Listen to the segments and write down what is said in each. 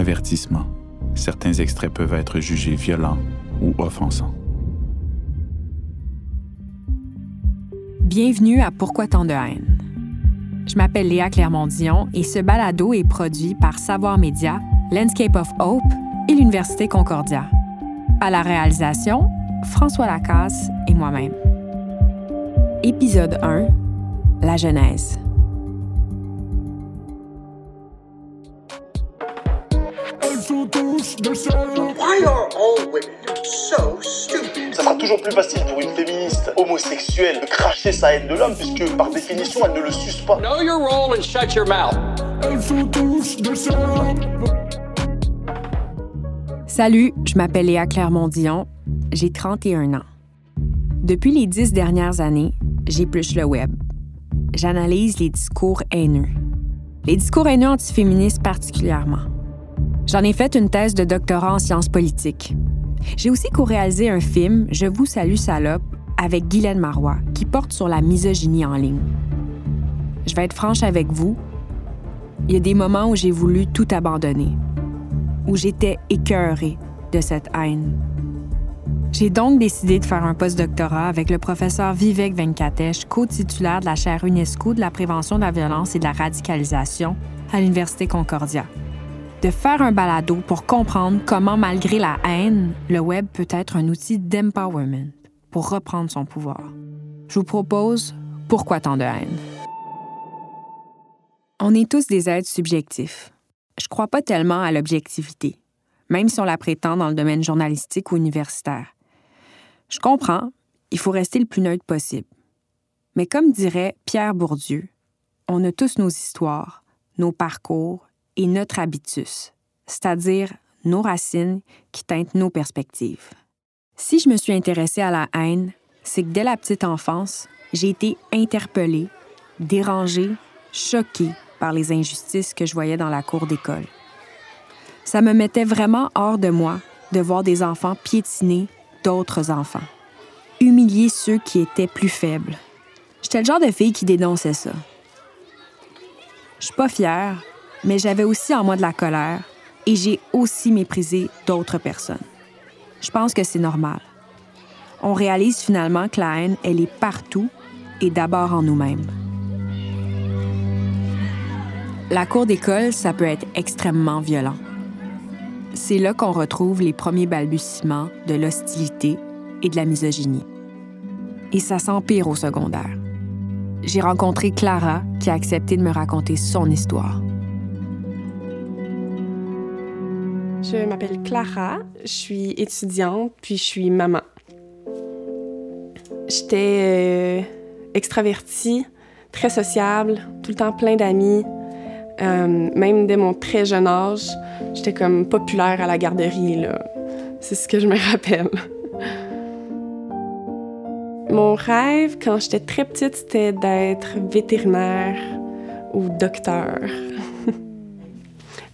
Avertissement. Certains extraits peuvent être jugés violents ou offensants. Bienvenue à Pourquoi tant de haine? Je m'appelle Léa Clermont-Dion et ce balado est produit par Savoir Média, Landscape of Hope et l'Université Concordia. À la réalisation, François Lacasse et moi-même. Épisode 1 La Genèse. Why are all women so stupid? Ça sera toujours plus facile pour une féministe homosexuelle de cracher sa haine de l'homme, puisque par définition, elle ne le suce pas. Know your role and shut your mouth. Salut, je m'appelle Léa Clermont-Dion, j'ai 31 ans. Depuis les dix dernières années, j'épluche le web. J'analyse les discours haineux. Les discours haineux antiféministes particulièrement. J'en ai fait une thèse de doctorat en sciences politiques. J'ai aussi co-réalisé un film, Je vous salue salope, avec Guylaine Marois, qui porte sur la misogynie en ligne. Je vais être franche avec vous. Il y a des moments où j'ai voulu tout abandonner, où j'étais écœurée de cette haine. J'ai donc décidé de faire un postdoctorat avec le professeur Vivek Venkatesh, co-titulaire de la chaire UNESCO de la prévention de la violence et de la radicalisation à l'Université Concordia de faire un balado pour comprendre comment, malgré la haine, le web peut être un outil d'empowerment pour reprendre son pouvoir. Je vous propose Pourquoi tant de haine? On est tous des êtres subjectifs. Je crois pas tellement à l'objectivité, même si on la prétend dans le domaine journalistique ou universitaire. Je comprends, il faut rester le plus neutre possible. Mais comme dirait Pierre Bourdieu, on a tous nos histoires, nos parcours et notre habitus, c'est-à-dire nos racines qui teintent nos perspectives. Si je me suis intéressée à la haine, c'est que dès la petite enfance, j'ai été interpellée, dérangée, choquée par les injustices que je voyais dans la cour d'école. Ça me mettait vraiment hors de moi de voir des enfants piétiner d'autres enfants, humilier ceux qui étaient plus faibles. J'étais le genre de fille qui dénonçait ça. Je suis pas fière, mais j'avais aussi en moi de la colère et j'ai aussi méprisé d'autres personnes. Je pense que c'est normal. On réalise finalement que la haine, elle est partout et d'abord en nous-mêmes. La cour d'école, ça peut être extrêmement violent. C'est là qu'on retrouve les premiers balbutiements de l'hostilité et de la misogynie. Et ça s'empire au secondaire. J'ai rencontré Clara qui a accepté de me raconter son histoire. Je m'appelle Clara, je suis étudiante, puis je suis maman. J'étais euh, extravertie, très sociable, tout le temps plein d'amis. Euh, même dès mon très jeune âge, j'étais comme populaire à la garderie. C'est ce que je me rappelle. Mon rêve, quand j'étais très petite, c'était d'être vétérinaire ou docteur.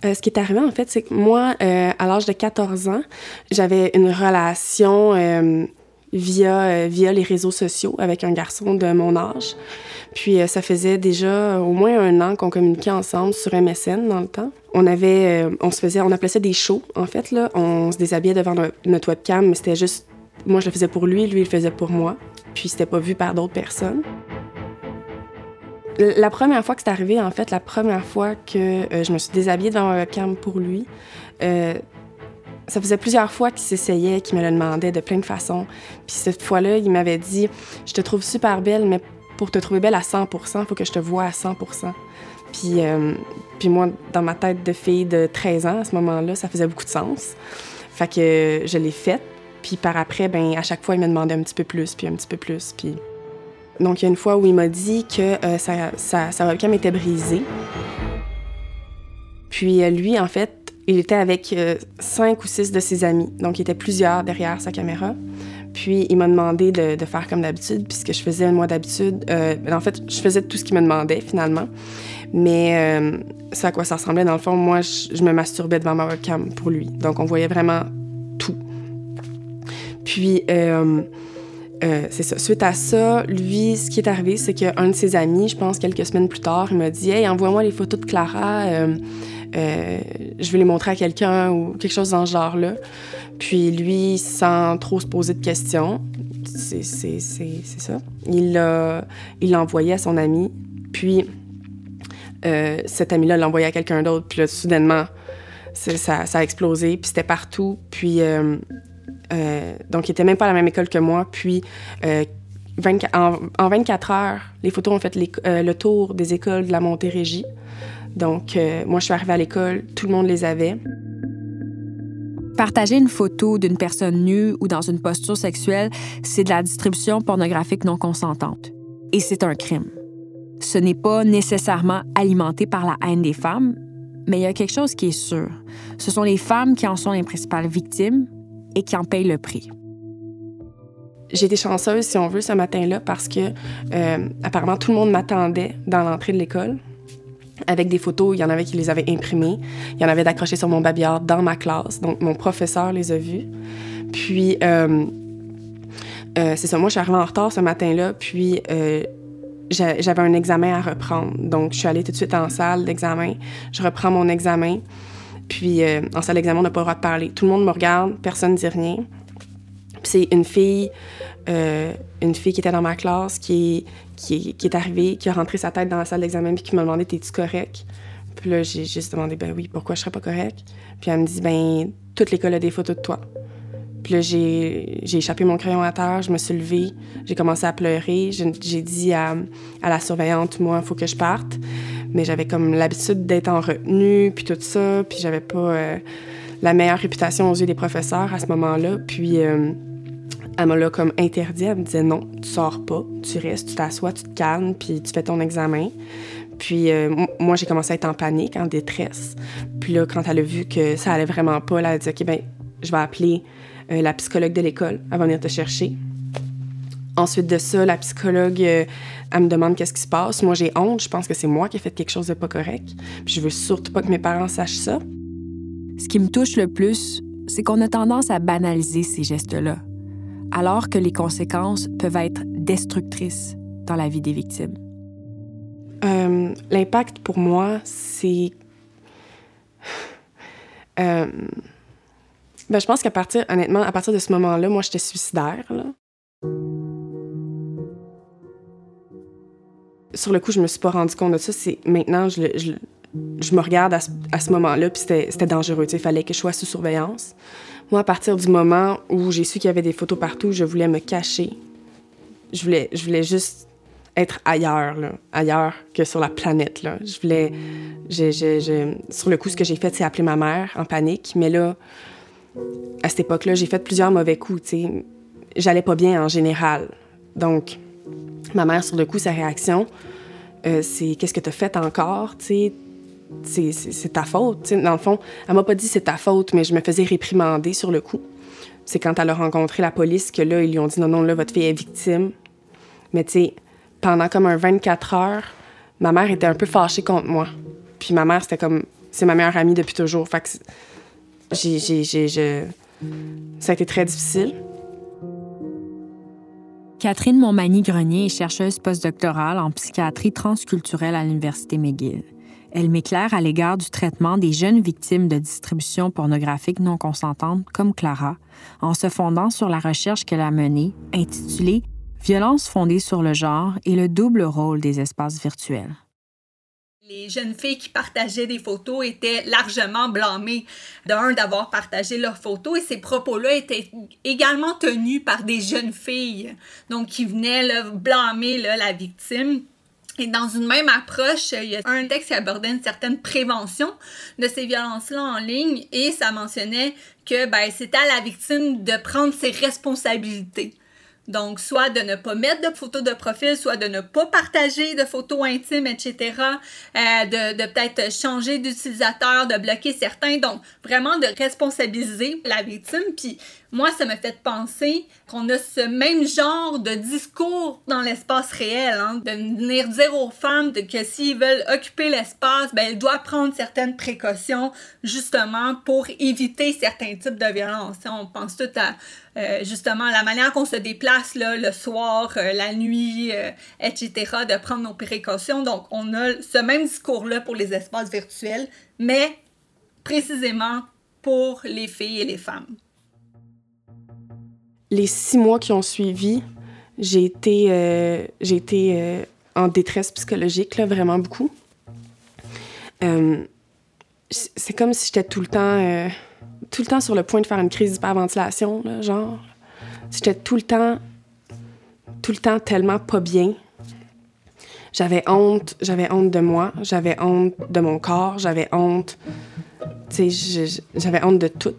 Euh, ce qui est arrivé, en fait, c'est que moi, euh, à l'âge de 14 ans, j'avais une relation euh, via, via les réseaux sociaux avec un garçon de mon âge. Puis ça faisait déjà au moins un an qu'on communiquait ensemble sur MSN dans le temps. On avait, on se faisait, on appelait ça des shows, en fait, là. On se déshabillait devant notre webcam, mais c'était juste, moi je le faisais pour lui, lui il le faisait pour moi. Puis c'était pas vu par d'autres personnes. La première fois que c'est arrivé, en fait, la première fois que euh, je me suis déshabillée devant un webcam pour lui, euh, ça faisait plusieurs fois qu'il s'essayait, qu'il me le demandait de plein de façons. Puis cette fois-là, il m'avait dit Je te trouve super belle, mais pour te trouver belle à 100 il faut que je te voie à 100 puis, euh, puis moi, dans ma tête de fille de 13 ans, à ce moment-là, ça faisait beaucoup de sens. Fait que je l'ai faite. Puis par après, ben à chaque fois, il me demandait un petit peu plus, puis un petit peu plus. Puis donc, il y a une fois où il m'a dit que euh, sa, webcam était brisée. Puis euh, lui, en fait, il était avec euh, cinq ou six de ses amis. Donc, il était plusieurs derrière sa caméra. Puis, il m'a demandé de, faire comme d'habitude, puisque je faisais moi d'habitude. en fait, je faisais tout ce qu'il me demandait, finalement. Mais c'est à quoi ça ressemblait, dans le fond, moi, je me masturbais devant ma webcam pour lui. Donc, on voyait vraiment tout. Puis, euh, c'est ça. Suite à ça, lui, ce qui est arrivé, c'est qu'un de ses amis, je pense quelques semaines plus tard, il m'a dit Hey, envoie-moi les photos de Clara. Euh, euh, je vais les montrer à quelqu'un ou quelque chose dans ce genre-là. Puis lui, sans trop se poser de questions, c'est ça. Il l'a envoyé à son ami. Puis cet ami-là l'a envoyé à quelqu'un d'autre. Puis là, soudainement, ça, ça, a explosé. Puis c'était partout. Puis donc, il était même pas à la même école que moi. Puis en, 24 heures, les photos ont fait euh, le tour des écoles de la Montérégie. Donc, euh, moi, je suis arrivée à l'école, tout le monde les avait. Partager une photo d'une personne nue ou dans une posture sexuelle, c'est de la distribution pornographique non consentante. Et c'est un crime. Ce n'est pas nécessairement alimenté par la haine des femmes, mais il y a quelque chose qui est sûr. Ce sont les femmes qui en sont les principales victimes et qui en payent le prix. J'ai été chanceuse, si on veut, ce matin-là, parce que euh, apparemment tout le monde m'attendait dans l'entrée de l'école avec des photos. Il y en avait qui les avaient imprimées. Il y en avait d'accrochées sur mon babillard dans ma classe. Donc, mon professeur les a vues. Puis, euh, euh, c'est ça. Moi, je suis arrivée en retard ce matin-là. Puis, j'avais un examen à reprendre. Donc, je suis allée tout de suite en salle d'examen. Je reprends mon examen. Puis, en salle d'examen, on n'a pas le droit de parler. Tout le monde me regarde, personne ne dit rien c'est une fille, euh, une fille qui était dans ma classe, qui, qui, qui, est arrivée, qui a rentré sa tête dans la salle d'examen, puis qui m'a demandé T'es-tu correct? Puis là, j'ai juste demandé Ben oui, pourquoi je serais pas correct? Puis elle me dit Ben, toute l'école a des photos de toi. Puis là, j'ai échappé mon crayon à terre, je me suis levée, j'ai commencé à pleurer. J'ai dit à, à, la surveillante Moi, il faut que je parte. Mais j'avais comme l'habitude d'être en retenue, puis tout ça, puis j'avais pas. Euh, la meilleure réputation aux yeux des professeurs à ce moment-là. Puis, euh, elle m'a là comme interdit. Elle me disait non, tu sors pas, tu restes, tu t'assois, tu te calmes, puis tu fais ton examen. Puis euh, moi, j'ai commencé à être en panique, en détresse. Puis là, quand elle a vu que ça allait vraiment pas, elle a dit OK, ben, je vais appeler la psychologue de l'école. Elle va venir te chercher. Ensuite de ça, la psychologue, euh, elle me demande qu'est-ce qui se passe. Moi, j'ai honte. Je pense que c'est moi qui ai fait quelque chose de pas correct. Puis je veux surtout pas que mes parents sachent ça. Ce qui me touche le plus, c'est qu'on a tendance à banaliser ces gestes-là alors que les conséquences peuvent être destructrices dans la vie des victimes? Euh, l'impact pour moi, c'est... Euh, ben, je pense qu'à partir, honnêtement, à partir de ce moment-là, moi, j'étais suicidaire. Sur le coup, je me suis pas rendu compte de ça. C'est maintenant, je, me regarde à ce, moment-là, puis c'était dangereux. Il fallait que je sois sous surveillance. Moi, à partir du moment où j'ai su qu'il y avait des photos partout, je voulais me cacher. Je voulais, je voulais juste être ailleurs, ailleurs que sur la planète. Là. Je voulais. sur le coup, ce que j'ai fait, c'est appeler ma mère en panique. Mais là, à cette époque-là, j'ai fait plusieurs mauvais coups. sais. J'allais pas bien en général. Donc, ma mère, sur le coup, sa réaction, euh, c'est Qu'est-ce que tu as fait encore? sais c'est ta faute. Dans le fond, elle m'a pas dit c'est ta faute, mais je me faisais réprimander sur le coup. C'est quand elle a rencontré la police que là, ils lui ont dit non, non, là, votre fille est victime. Mais tu sais, pendant comme un 24 heures, ma mère était un peu fâchée contre moi. Puis ma mère, c'était comme, c'est ma meilleure amie depuis toujours. Fait que j'ai, ça a été très difficile. Catherine Montmagny-Grenier est chercheuse postdoctorale en psychiatrie transculturelle à l'Université McGill. Elle m'éclaire à l'égard du traitement des jeunes victimes de distribution pornographique non consentante comme Clara, en se fondant sur la recherche qu'elle a menée, intitulée Violence fondée sur le genre et le double rôle des espaces virtuels. Les jeunes filles qui partageaient des photos étaient largement blâmées d'un d'avoir partagé leurs photos et ces propos-là étaient également tenus par des jeunes filles, donc qui venaient blâmer la victime et dans une même approche, il y a un texte qui abordait une certaine prévention de ces violences-là en ligne et ça mentionnait que ben, c'était à la victime de prendre ses responsabilités. Donc, soit de ne pas mettre de photos de profil, soit de ne pas partager de photos intimes, etc. Euh, de, de peut-être changer d'utilisateur, de bloquer certains. Donc, vraiment de responsabiliser la victime. Puis, moi, ça me fait penser qu'on a ce même genre de discours dans l'espace réel, hein, de venir dire aux femmes que s'ils veulent occuper l'espace, ben, elles doivent prendre certaines précautions justement pour éviter certains types de violences. On pense tout à euh, justement la manière qu'on se déplace le soir, euh, la nuit, euh, etc., de prendre nos précautions. Donc, on a ce même discours-là pour les espaces virtuels, mais précisément pour les filles et les femmes. Les six mois qui ont suivi, j'ai été, euh, euh, en détresse psychologique, vraiment beaucoup. Euh, c'est comme si j'étais tout le temps, tout le temps sur le point de faire une crise d'hyperventilation, là, genre. J'étais tout le temps, tout le temps tellement pas bien. J'avais honte, j'avais honte de moi, j'avais honte de mon corps, j'avais honte, tu sais, j'avais honte de tout.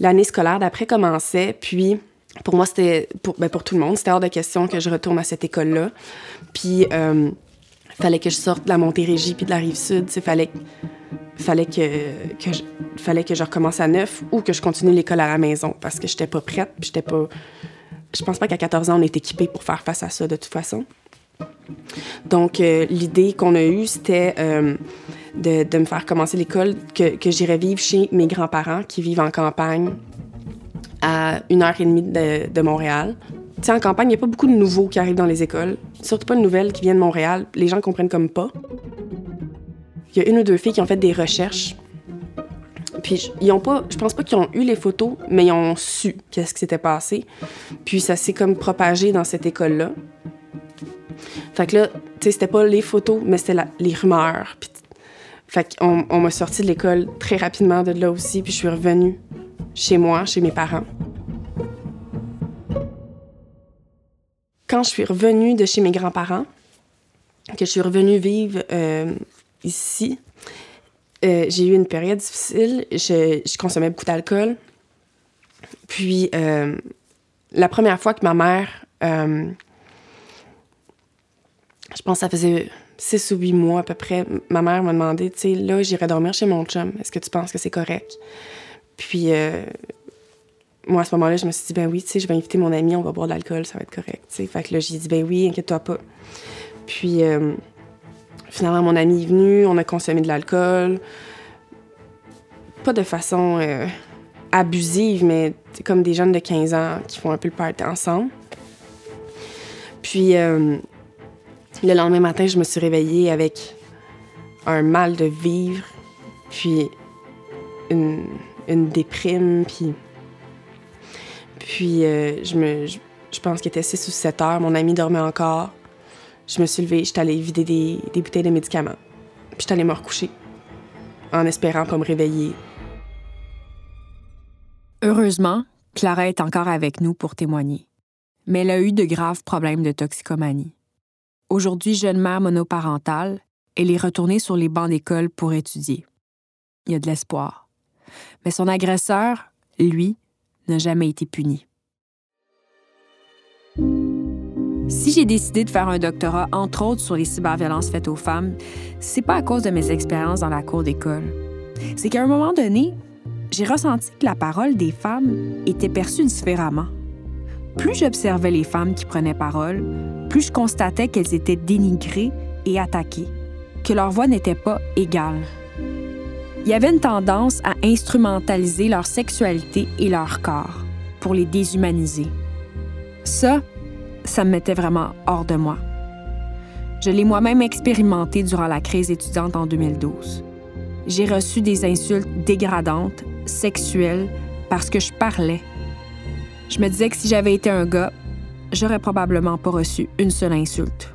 L'année scolaire d'après commençait, puis pour moi, c'était, pour, ben pour tout le monde, c'était hors de question que je retourne à cette école-là. Puis, euh, fallait que je sorte de la Montérégie puis de la Rive-Sud. Il fallait, fallait, que, que je, fallait que je recommence à neuf ou que je continue l'école à la maison parce que j'étais pas prête puis j'étais pas... Je pense pas qu'à 14 ans, on est équipé pour faire face à ça de toute façon. Donc, euh, l'idée qu'on a eue, c'était euh, de, me faire commencer l'école, que, que j'irais vivre chez mes grands-parents qui vivent en campagne à une heure et demie de, de Montréal. Tu sais, en campagne, il n'y a pas beaucoup de nouveaux qui arrivent dans les écoles. Surtout pas de nouvelles qui viennent de Montréal. Les gens comprennent comme pas. Il y a une ou deux filles qui ont fait des recherches. Puis ils ont pas, je pense pas qu'ils ont eu les photos, mais ils ont su qu'est-ce qui s'était passé. Puis ça s'est comme propagé dans cette école-là. Fait que là, tu sais, c'était pas les photos, mais c'était les rumeurs. Puis, fait qu'on on, m'a sorti de l'école très rapidement de là aussi, puis je suis revenue chez moi, chez mes parents. Quand je suis revenue de chez mes grands-parents, que je suis revenue vivre euh, ici, euh, j'ai eu une période difficile. Je, consommais beaucoup d'alcool. Puis, euh, la première fois que ma mère, je pense que ça faisait six ou huit mois à peu près, ma mère m'a demandé, tu sais, là, j'irai dormir chez mon chum. Est-ce que tu penses que c'est correct? Puis, euh, moi, à ce moment-là, je me suis dit, ben oui, tu sais, je vais inviter mon ami, on va boire de l'alcool, ça va être correct. sais. Fait que là, j'ai dit, ben oui, inquiète-toi pas. Puis, euh, finalement, mon ami est venu, on a consommé de l'alcool. Pas de façon euh, abusive, mais comme des jeunes de 15 ans qui font un peu le party ensemble. Puis, le lendemain matin, je me suis réveillée avec un mal de vivre, puis une déprime, puis... Puis euh, je me... Je, pense qu'il était 6 ou 7 heures, mon ami dormait encore. Je me suis levée, j'étais allée vider des, des bouteilles de médicaments. Puis j'étais allée me recoucher, en espérant pas me réveiller. Heureusement, Clara est encore avec nous pour témoigner. Mais elle a eu de graves problèmes de toxicomanie. Aujourd'hui jeune mère monoparentale, elle est retournée sur les bancs d'école pour étudier. Il y a de l'espoir. Mais son agresseur, lui, n'a jamais été puni. Si j'ai décidé de faire un doctorat, entre autres, sur les cyberviolences faites aux femmes, c'est pas à cause de mes expériences dans la cour d'école. C'est qu'à un moment donné, j'ai ressenti que la parole des femmes était perçue différemment. Plus j'observais les femmes qui prenaient parole, plus je constatais qu'elles étaient dénigrées et attaquées, que leur voix n'était pas égale il y avait une tendance à instrumentaliser leur sexualité et leur corps pour les déshumaniser. Ça, ça me mettait vraiment hors de moi. Je l'ai moi-même expérimenté durant la crise étudiante en 2012. J'ai reçu des insultes dégradantes, sexuelles, parce que je parlais. Je me disais que si j'avais été un gars, j'aurais probablement pas reçu une seule insulte.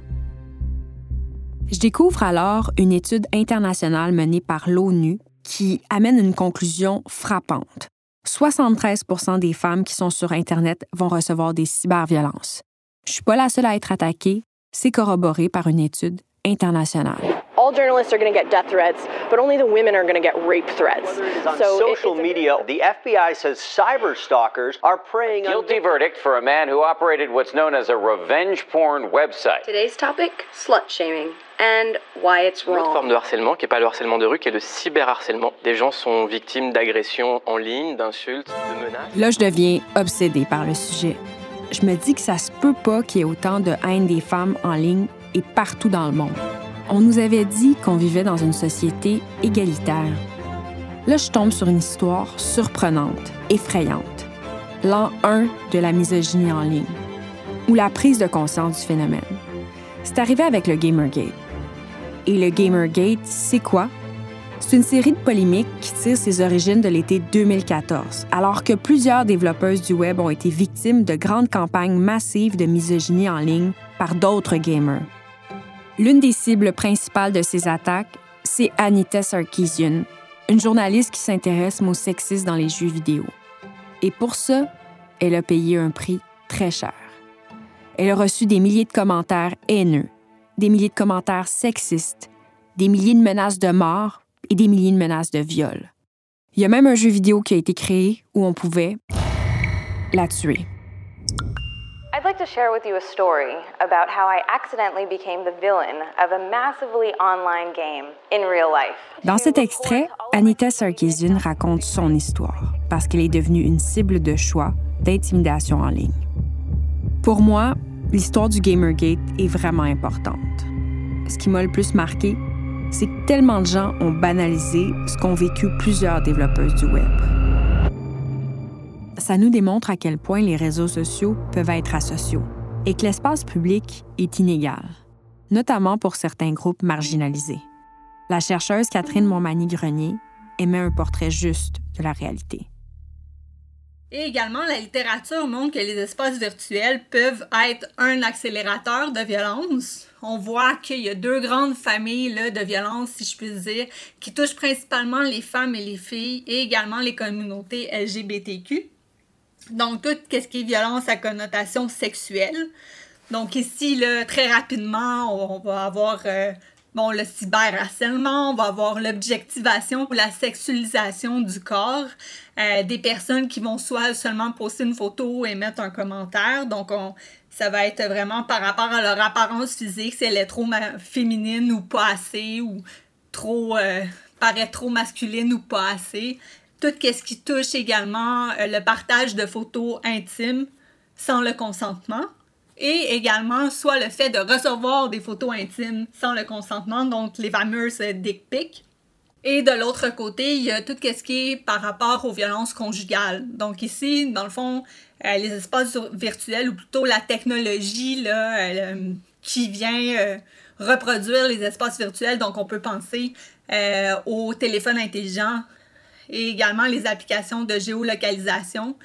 Je découvre alors une étude internationale menée par l'ONU qui amène une conclusion frappante. 73% des femmes qui sont sur Internet vont recevoir des cyberviolences. Je suis pas la seule à être attaquée, c'est corroboré par une étude internationale. All journalists are going to get death threats, but only the women are going to get rape threats. On so social media, the FBI says cyber stalkers are preying Guilty verdict for a man who operated what's known as a revenge porn website. Today's topic, slut shaming. And why it's wrong. Une autre forme de harcèlement, qui n'est pas le harcèlement de rue, qui est le cyberharcèlement. Des gens sont victimes d'agressions en ligne, d'insultes, de menaces. Là, je deviens obsédée par le sujet. Je me dis que ça se peut pas qu'il y ait autant de haine des femmes en ligne et partout dans le monde. On nous avait dit qu'on vivait dans une société égalitaire. Là, je tombe sur une histoire surprenante, effrayante. L'an 1 de la misogynie en ligne, ou la prise de conscience du phénomène. C'est arrivé avec le Gamergate. Et le Gamergate, c'est quoi? C'est une série de polémiques qui tire ses origines de l'été 2014, alors que plusieurs développeuses du web ont été victimes de grandes campagnes massives de misogynie en ligne par d'autres gamers. L'une des cibles principales de ces attaques, c'est Anita Sarkeesian, une journaliste qui s'intéresse au sexisme dans les jeux vidéo. Et pour ça, elle a payé un prix très cher. Elle a reçu des milliers de commentaires haineux, des milliers de commentaires sexistes, des milliers de menaces de mort et des milliers de menaces de viol. Il y a même un jeu vidéo qui a été créé où on pouvait la tuer. To share with you a story about how I accidentally became the villain of a massively online game in real life. Dans cet extrait, Anita Sarkeesian raconte son histoire parce qu'elle est devenue une cible de choix d'intimidation en ligne. Pour moi, l'histoire du Gamergate est vraiment importante. Ce qui m'a le plus marqué, c'est que tellement de gens ont banalisé ce qu'ont vécu plusieurs développeuses du web. Ça nous démontre à quel point les réseaux sociaux peuvent être asociaux et que l'espace public est inégal, notamment pour certains groupes marginalisés. La chercheuse Catherine Montmagny-Grenier émet un portrait juste de la réalité. Et également, la littérature montre que les espaces virtuels peuvent être un accélérateur de violence. On voit qu'il y a deux grandes familles de violence, si je puis dire, qui touchent principalement les femmes et les filles et également les communautés LGBTQ. Donc, tout ce qui est violence à connotation sexuelle. Donc, ici, là, très rapidement, on va avoir euh, bon, le cyberharcèlement, on va avoir l'objectivation ou la sexualisation du corps. Euh, des personnes qui vont soit seulement poster une photo et mettre un commentaire. Donc, on, ça va être vraiment par rapport à leur apparence physique, si elle est trop féminine ou pas assez, ou trop, euh, paraît trop masculine ou pas assez tout ce qui touche également euh, le partage de photos intimes sans le consentement et également soit le fait de recevoir des photos intimes sans le consentement, donc les fameuses dick pics. Et de l'autre côté, il y a tout ce qui est par rapport aux violences conjugales. Donc ici, dans le fond, euh, les espaces virtuels ou plutôt la technologie là, euh, qui vient reproduire les espaces virtuels. Donc on peut penser au téléphone intelligent et également les applications de géolocalisation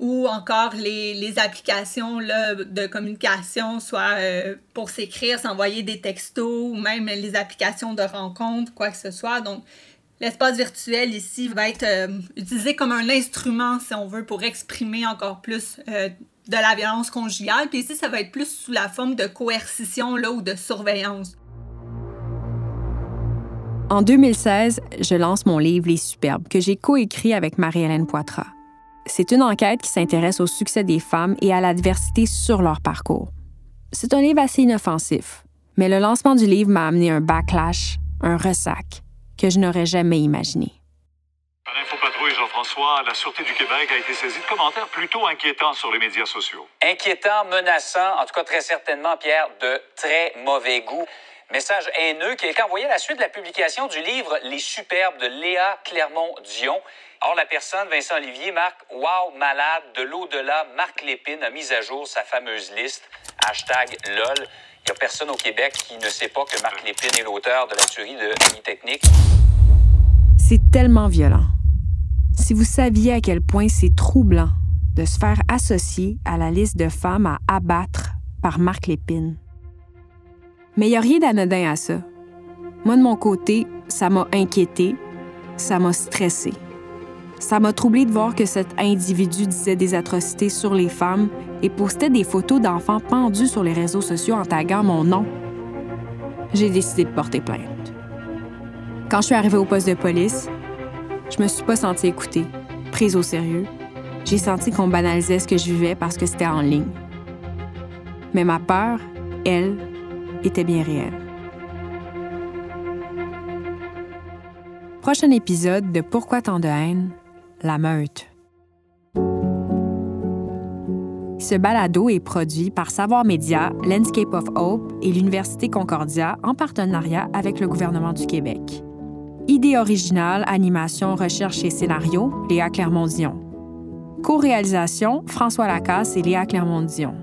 ou encore les, les applications là, de communication, soit euh, pour s'écrire, s'envoyer des textos ou même les applications de rencontres, quoi que ce soit. Donc, l'espace virtuel ici va être euh, utilisé comme un instrument, si on veut, pour exprimer encore plus euh, de la violence conjugale. Puis ici, ça va être plus sous la forme de coercition là, ou de surveillance. En 2016, je lance mon livre Les Superbes, que j'ai coécrit avec Marie-Hélène Poitras. C'est une enquête qui s'intéresse au succès des femmes et à l'adversité sur leur parcours. C'est un livre assez inoffensif, mais le lancement du livre m'a amené un backlash, un ressac, que je n'aurais jamais imaginé. Par Infopatrouille, Jean-François, la Sûreté du Québec a été saisie de commentaires plutôt inquiétants sur les médias sociaux. Inquiétant, menaçant, en tout cas très certainement, Pierre, de très mauvais goût. Message haineux. Quelqu'un envoyé la suite de la publication du livre Les Superbes de Léa Clermont-Dion. Or, la personne, Vincent Olivier, marque Wow, malade, de l'au-delà, Marc Lépine a mis à jour sa fameuse liste. Hashtag LOL. Il n'y a personne au Québec qui ne sait pas que Marc Lépine est l'auteur de la tuerie de Technique. C'est tellement violent. Si vous saviez à quel point c'est troublant de se faire associer à la liste de femmes à abattre par Marc Lépine. Mais il n'y a rien d'anodin à ça. Moi, de mon côté, ça m'a inquiété, ça m'a stressé. Ça m'a troublé de voir que cet individu disait des atrocités sur les femmes et postait des photos d'enfants pendus sur les réseaux sociaux en taguant mon nom. J'ai décidé de porter plainte. Quand je suis arrivée au poste de police, je me suis pas sentie écoutée, prise au sérieux. J'ai senti qu'on banalisait ce que je vivais parce que c'était en ligne. Mais ma peur, elle, était bien réel. Prochain épisode de Pourquoi tant de haine? La meute. Ce balado est produit par Savoir Média, Landscape of Hope et l'Université Concordia en partenariat avec le gouvernement du Québec. Idée originale, animation, recherche et scénario, Léa Clermont-Dion. Co-réalisation, François Lacasse et Léa Clermont-Dion.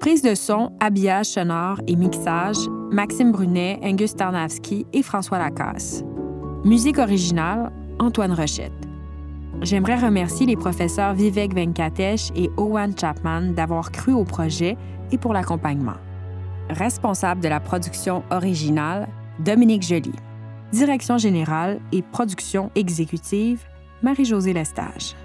Prise de son, habillage sonore et mixage, Maxime Brunet, Angus Tarnavski et François Lacasse. Musique originale, Antoine Rochette. J'aimerais remercier les professeurs Vivek Venkatesh et Owen Chapman d'avoir cru au projet et pour l'accompagnement. Responsable de la production originale, Dominique Joly. Direction générale et production exécutive, Marie-Josée Lestage.